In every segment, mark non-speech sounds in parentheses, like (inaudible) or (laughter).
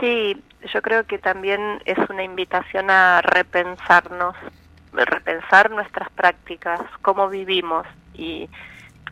Sí, yo creo que también es una invitación a repensarnos, repensar nuestras prácticas, cómo vivimos y,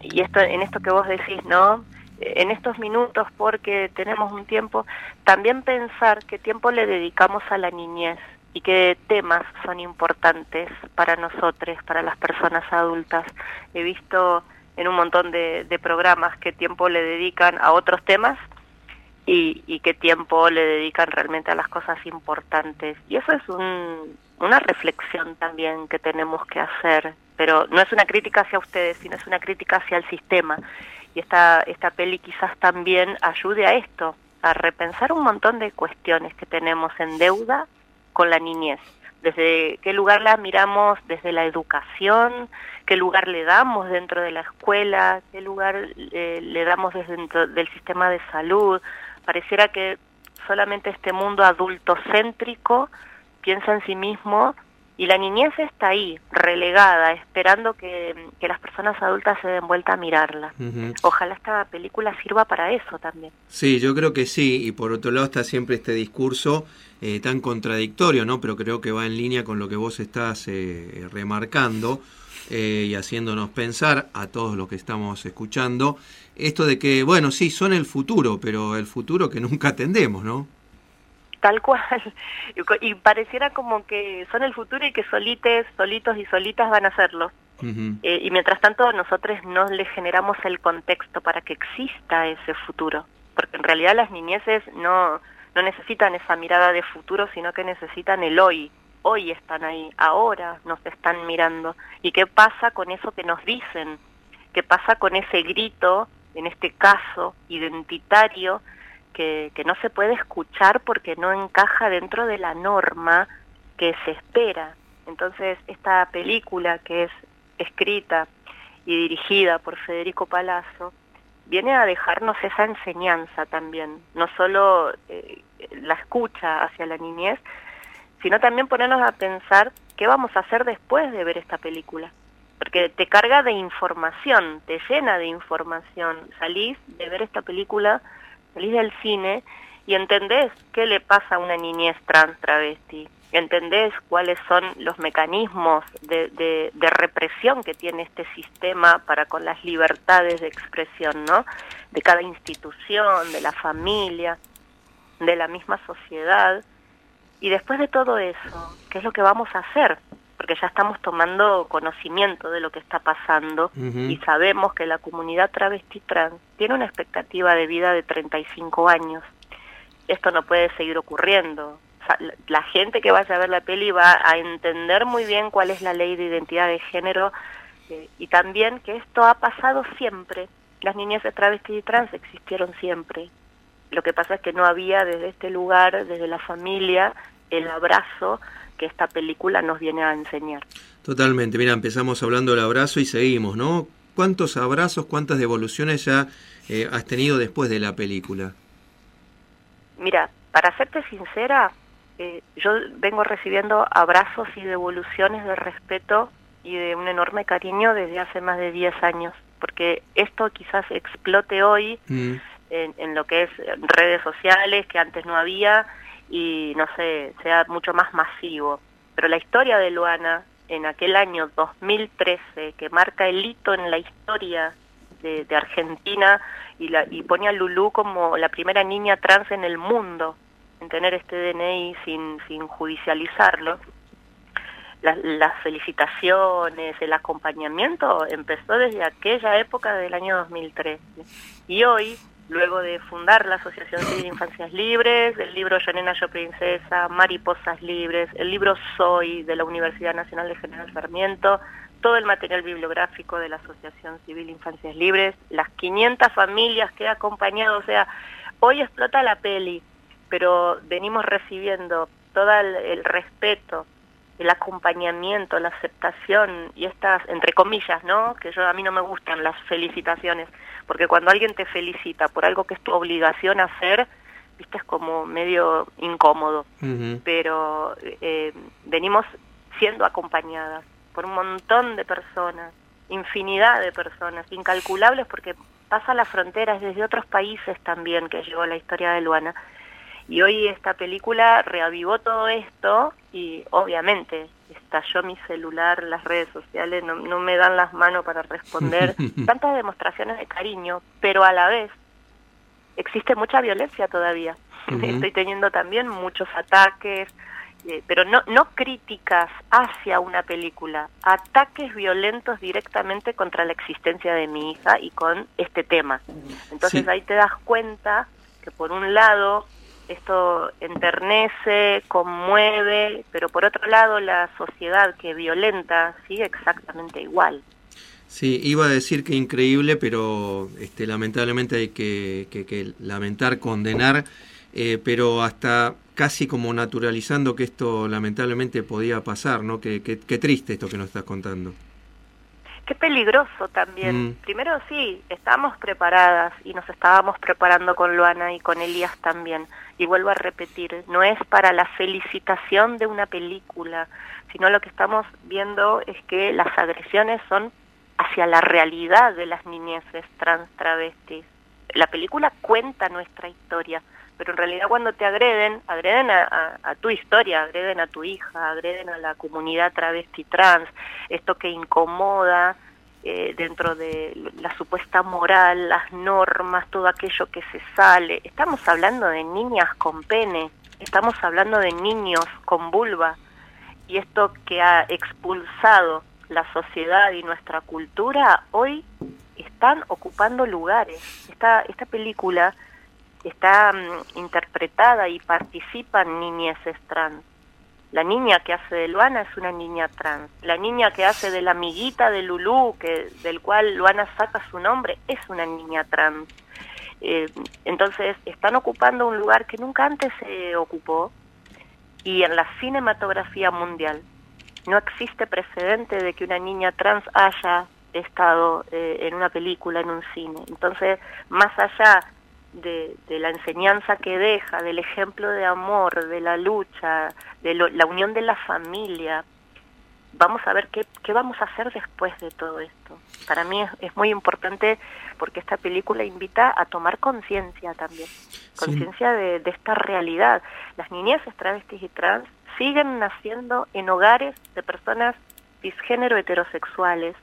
y esto en esto que vos decís, ¿no? En estos minutos, porque tenemos un tiempo, también pensar qué tiempo le dedicamos a la niñez y qué temas son importantes para nosotros, para las personas adultas. He visto en un montón de, de programas qué tiempo le dedican a otros temas y, y, qué tiempo le dedican realmente a las cosas importantes. Y eso es un, una reflexión también que tenemos que hacer, pero no es una crítica hacia ustedes, sino es una crítica hacia el sistema. Y esta, esta peli quizás también ayude a esto, a repensar un montón de cuestiones que tenemos en deuda con la niñez. Desde qué lugar la miramos desde la educación, qué lugar le damos dentro de la escuela, qué lugar eh, le damos desde dentro del sistema de salud, pareciera que solamente este mundo adultocéntrico piensa en sí mismo y la niñez está ahí, relegada, esperando que, que las personas adultas se den vuelta a mirarla. Uh -huh. Ojalá esta película sirva para eso también. Sí, yo creo que sí, y por otro lado está siempre este discurso eh, tan contradictorio, ¿no? Pero creo que va en línea con lo que vos estás eh, remarcando eh, y haciéndonos pensar a todos los que estamos escuchando, esto de que, bueno, sí, son el futuro, pero el futuro que nunca atendemos, ¿no? Tal cual. (laughs) Y pareciera como que son el futuro y que solites, solitos y solitas van a hacerlo. Uh -huh. eh, y mientras tanto nosotros no le generamos el contexto para que exista ese futuro. Porque en realidad las niñeces no, no necesitan esa mirada de futuro, sino que necesitan el hoy. Hoy están ahí, ahora nos están mirando. ¿Y qué pasa con eso que nos dicen? ¿Qué pasa con ese grito, en este caso, identitario? Que, no se puede escuchar porque no encaja dentro de la norma que se espera. Entonces, esta película que es escrita y dirigida por Federico Palazzo viene a dejarnos esa enseñanza también, no solo eh, la escucha hacia la niñez, sino también ponernos a pensar qué vamos a hacer después de ver esta película. Porque te carga de información, te llena de información. Salís de ver esta película salís del cine y entendés qué le pasa a una niñez trans travesti, entendés cuáles son los mecanismos de, de, de, represión que tiene este sistema para con las libertades de expresión, ¿no? De cada institución, de la familia, de la misma sociedad. Y después de todo eso, ¿qué es lo que vamos a hacer? Porque ya estamos tomando conocimiento de lo que está pasando uh -huh. y sabemos que la comunidad travesti trans tiene una expectativa de vida de 35 años. Esto no puede seguir ocurriendo. O sea, la gente que vaya a ver la peli va a entender muy bien cuál es la ley de identidad de género eh, y también que esto ha pasado siempre. Las niñas de travesti y trans existieron siempre. Lo que pasa es que no había desde este lugar, desde la familia, el abrazo que esta película nos viene a enseñar. Totalmente, mira, empezamos hablando del abrazo y seguimos, ¿no? ¿Cuántos abrazos, cuántas devoluciones ya eh, has tenido después de la película? Mira, para serte sincera, eh, yo vengo recibiendo abrazos y devoluciones de respeto y de un enorme cariño desde hace más de 10 años, porque esto quizás explote hoy mm. en, en lo que es redes sociales, que antes no había, y no sé, sea mucho más masivo. Pero la historia de Luana en aquel año 2013, que marca el hito en la historia de, Argentina y, la, y pone a Lulú como la primera niña trans en el mundo en tener este DNI sin, sin judicializarlo, las, las felicitaciones, el acompañamiento empezó desde aquella época del año 2013. Y hoy luego de fundar la Asociación Civil Infancias Libres, el libro Yo Nena, Yo Princesa, Mariposas Libres, el libro Soy de la Universidad Nacional de General Sarmiento, todo el material bibliográfico de la Asociación Civil Infancias Libres, las 500 familias que he acompañado, o sea, hoy explota la peli, pero venimos recibiendo todo el, el respeto, el acompañamiento, la aceptación y estas, entre comillas, ¿no? Que yo a mí no me gustan las felicitaciones, porque cuando alguien te felicita por algo que es tu obligación hacer, viste, es como medio incómodo. Uh -huh. Pero eh, venimos siendo acompañadas por un montón de personas, infinidad de personas, incalculables, porque pasa las fronteras desde otros países también que llegó la historia de Luana. Y hoy esta película reavivó todo esto y obviamente estalló mi celular, las redes sociales no, no me dan las manos para responder (laughs) tantas demostraciones de cariño, pero a la vez existe mucha violencia todavía. (laughs) Estoy teniendo también muchos ataques, eh, pero no, no críticas hacia una película, ataques violentos directamente contra la existencia de mi hija y con este tema. Entonces ahí te das cuenta que por un lado esto enternece, conmueve, pero por otro lado la sociedad que violenta sigue exactamente igual. Sí, iba a decir que increíble, pero este, lamentablemente hay que, que, lamentar, condenar, eh, pero hasta casi como naturalizando que esto lamentablemente podía pasar, ¿no? Qué que, triste esto que nos estás contando. Qué peligroso también. Mm. Primero sí, estábamos preparadas y nos estábamos preparando con Luana y con Elías también. Y vuelvo a repetir, no es para la felicitación de una película, sino lo que estamos viendo es que las agresiones son hacia la realidad de las niñeces trans travestis. La película cuenta nuestra historia, pero en realidad cuando te agreden, agreden a, tu historia, agreden a tu hija, agreden a la comunidad travesti trans, esto que incomoda eh, dentro de la supuesta moral, las normas, todo aquello que se sale. Estamos hablando de niñas con pene, estamos hablando de niños con vulva, y esto que ha expulsado la sociedad y nuestra cultura hoy están ocupando lugares. Esta, esta película está mm, interpretada y participan niñeces trans. La niña que hace de Luana es una niña trans. La niña que hace de la amiguita de Lulú, que, del cual Luana saca su nombre, es una niña trans. Eh, entonces, están ocupando un lugar que nunca antes se ocupó y en la cinematografía mundial no existe precedente de que una niña trans haya estado eh, en una película, en un cine. Entonces, más allá de, la enseñanza que deja, del ejemplo de amor, de la lucha, de la unión de la familia, vamos a ver qué, qué, vamos a hacer después de todo esto. Para mí es, muy importante porque esta película invita a tomar conciencia también, conciencia de, de, esta realidad. Las niñas travestis y trans siguen naciendo en hogares de personas cisgénero heterosexuales,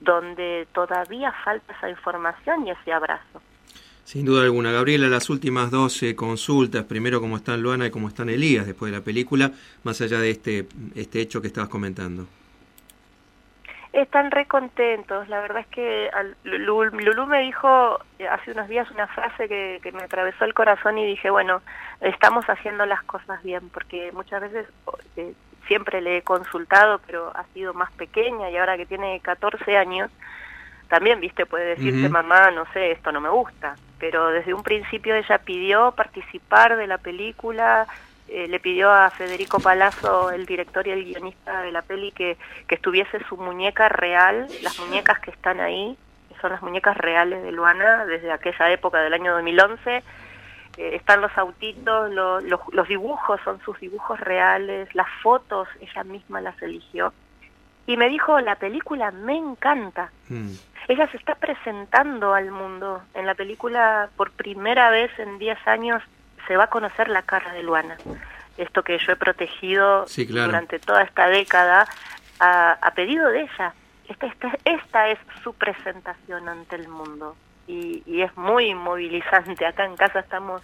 donde todavía falta esa información y ese abrazo. Sin duda alguna. Gabriela, las últimas 12 consultas, primero cómo están Luana y cómo están Elías después de la película, más allá de este, este hecho que estabas comentando. Están re contentos. La verdad es que Lulú, me dijo hace unos días una frase que, que, me atravesó el corazón y dije, bueno, estamos haciendo las cosas bien, porque muchas veces eh, siempre le he consultado, pero ha sido más pequeña y ahora que tiene 14 años, también, viste, puede decirte, mamá, no sé, esto no me gusta. Pero desde un principio ella pidió participar de la película, eh, le pidió a Federico Palazzo, el director y el guionista de la peli, que, que estuviese su muñeca real, las muñecas que están ahí, son las muñecas reales de Luana desde aquella época del año 2011. Eh, están los autitos, los dibujos son sus dibujos reales, las fotos ella misma las eligió. Y me dijo, la película me encanta. Mm. Ella se está presentando al mundo. En la película, por primera vez en 10 años, se va a conocer la cara de Luana. Esto que yo he protegido durante toda esta década a, pedido de ella. Esta, esta, esta, es su presentación ante el mundo y, y, es muy movilizante. Acá en casa estamos,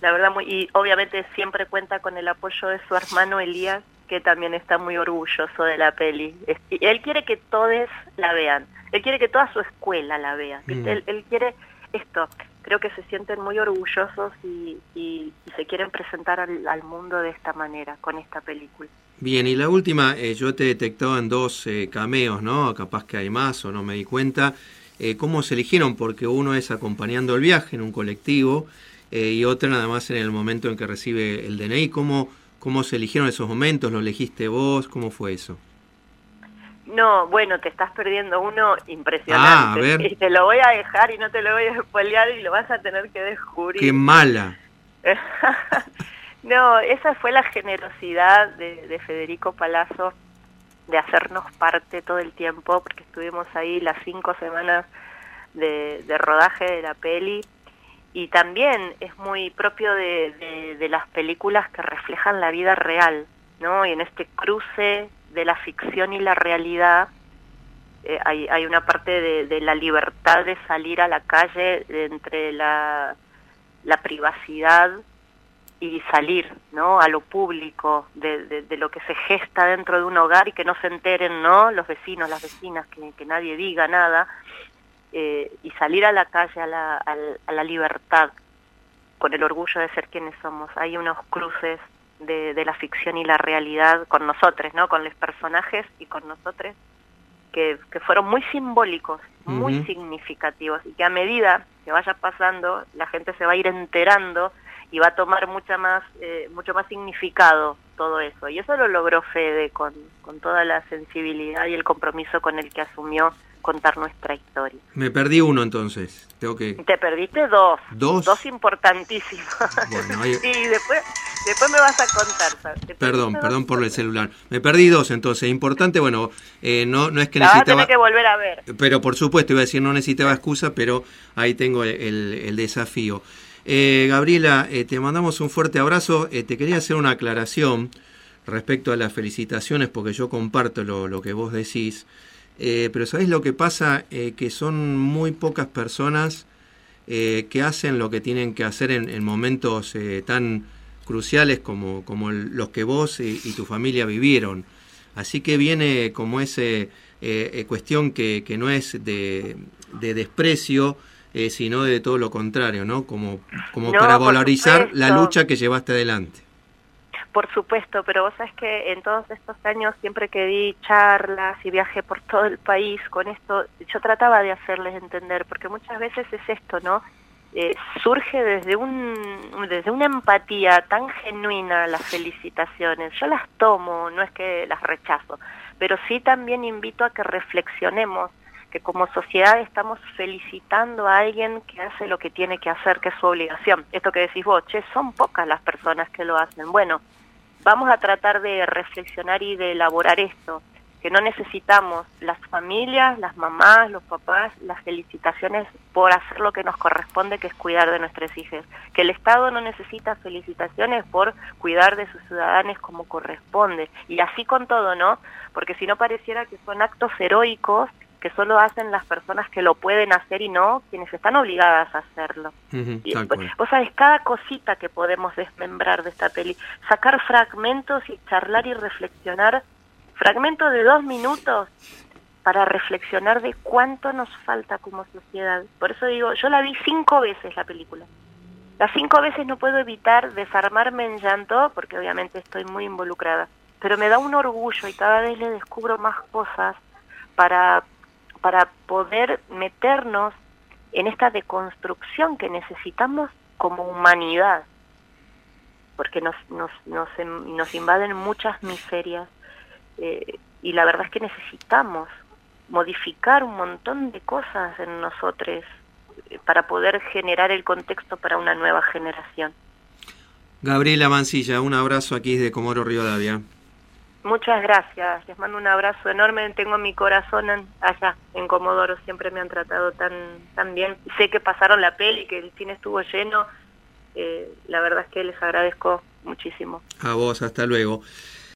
la verdad, muy, y obviamente siempre cuenta con el apoyo de su hermano Elías, que también está muy orgulloso de la peli. Y él quiere que todos la vean, él quiere que toda su escuela la vea. Mm. Él, él quiere esto, creo que se sienten muy orgullosos y, se quieren presentar al, mundo de esta manera, con esta película. Bien, y la última, eh, yo te he detectado en dos eh, cameos, ¿no? Capaz que hay más o no me di cuenta. Eh, ¿Cómo se eligieron? Porque uno es acompañando el viaje en un colectivo y otro nada más en el momento en que recibe el DNI. ¿Cómo, ¿Cómo se eligieron esos momentos? ¿Lo elegiste vos? ¿Cómo fue eso? No, bueno, te estás perdiendo uno impresionante. Ah, (laughs) y te lo voy a dejar y no te lo voy a spoilear y lo vas a tener que descubrir. ¡Qué mala! (laughs) no, esa fue la generosidad de, Federico Palazzo de hacernos parte todo el tiempo, porque estuvimos ahí las cinco semanas de, rodaje de la peli y también es muy propio de, de, las películas que reflejan la vida real, ¿no? Y en este cruce de la ficción y la realidad eh, hay, hay una parte de, de, la libertad de salir a la calle entre la, la privacidad y salir no a lo público de, de, lo que se gesta dentro de un hogar y que no se enteren no los vecinos las vecinas que, que nadie diga nada eh, y salir a la calle a la, a la libertad con el orgullo de ser quienes somos. Hay unos cruces de, de la ficción y la realidad con nosotros no con los personajes y con nosotros que, que fueron muy simbólicos muy significativos y que a medida que vaya pasando la gente se va a ir enterando y va a tomar mucha más, eh, mucho más significado todo eso. Y eso lo logró Fede con, con toda la sensibilidad y el compromiso con el que asumió contar nuestra historia. Me perdí uno entonces. Tengo que... Te perdiste dos. Dos. Dos importantísimos. Bueno, (laughs) sí, después, después me vas a contar. Perdón, perdón por el celular. Me perdí dos entonces. Importante, bueno, eh, no, no es que necesitaba... que volver a ver. Pero por supuesto, iba a decir, no necesitaba excusa, pero ahí tengo el, el desafío. Eh, Gabriela, eh, te mandamos un fuerte abrazo. Eh, te quería hacer una aclaración respecto a las felicitaciones, porque yo comparto lo, que vos decís. Pero ¿sabés lo que pasa? que son muy pocas personas que hacen lo que tienen que hacer en, momentos tan cruciales como, como los que vos y, tu familia vivieron. Así que viene como esa cuestión que, que, no es de, de desprecio, eh, sino de todo lo contrario, ¿no? Como, como para valorizar la lucha que llevaste adelante. Por supuesto, pero vos sabes que en todos estos años, siempre que di charlas y viajé por todo el país con esto, yo trataba de hacerles entender, porque muchas veces es esto, ¿no? Eh, surge desde un desde una empatía tan genuina las felicitaciones. Yo las tomo, no es que las rechazo, pero sí también invito a que reflexionemos que como sociedad estamos felicitando a alguien que hace lo que tiene que hacer, que es su obligación. Esto que decís vos, che, son pocas las personas que lo hacen. Bueno, vamos a tratar de reflexionar y de elaborar esto, que no necesitamos las familias, las mamás, los papás, las felicitaciones por hacer lo que nos corresponde, que es cuidar de nuestros hijos. Que el Estado no necesita felicitaciones por cuidar de sus ciudadanos como corresponde. Y así con todo, ¿no? Porque si no pareciera que son actos heroicos que solo hacen las personas que lo pueden hacer y no quienes están obligadas a hacerlo. y, vos sabés, cada cosita que podemos desmembrar de esta peli, sacar fragmentos y charlar y reflexionar, fragmentos de dos minutos para reflexionar de cuánto nos falta como sociedad. Por eso digo, yo la vi cinco veces la película. Las cinco veces no puedo evitar desarmarme en llanto, porque obviamente estoy muy involucrada, pero me da un orgullo y cada vez le descubro más cosas para para poder meternos en esta deconstrucción que necesitamos como humanidad, porque nos, nos, nos, em, nos invaden muchas miserias eh, y la verdad es que necesitamos modificar un montón de cosas en nosotros eh, para poder generar el contexto para una nueva generación. Gabriela Mancilla, un abrazo aquí desde Comoro Río Davia. Muchas gracias, les mando un abrazo enorme, tengo mi corazón allá, en Comodoro, siempre me han tratado tan, tan bien. Sé que pasaron la peli, que el cine estuvo lleno, eh, la verdad es que les agradezco muchísimo. A vos, hasta luego.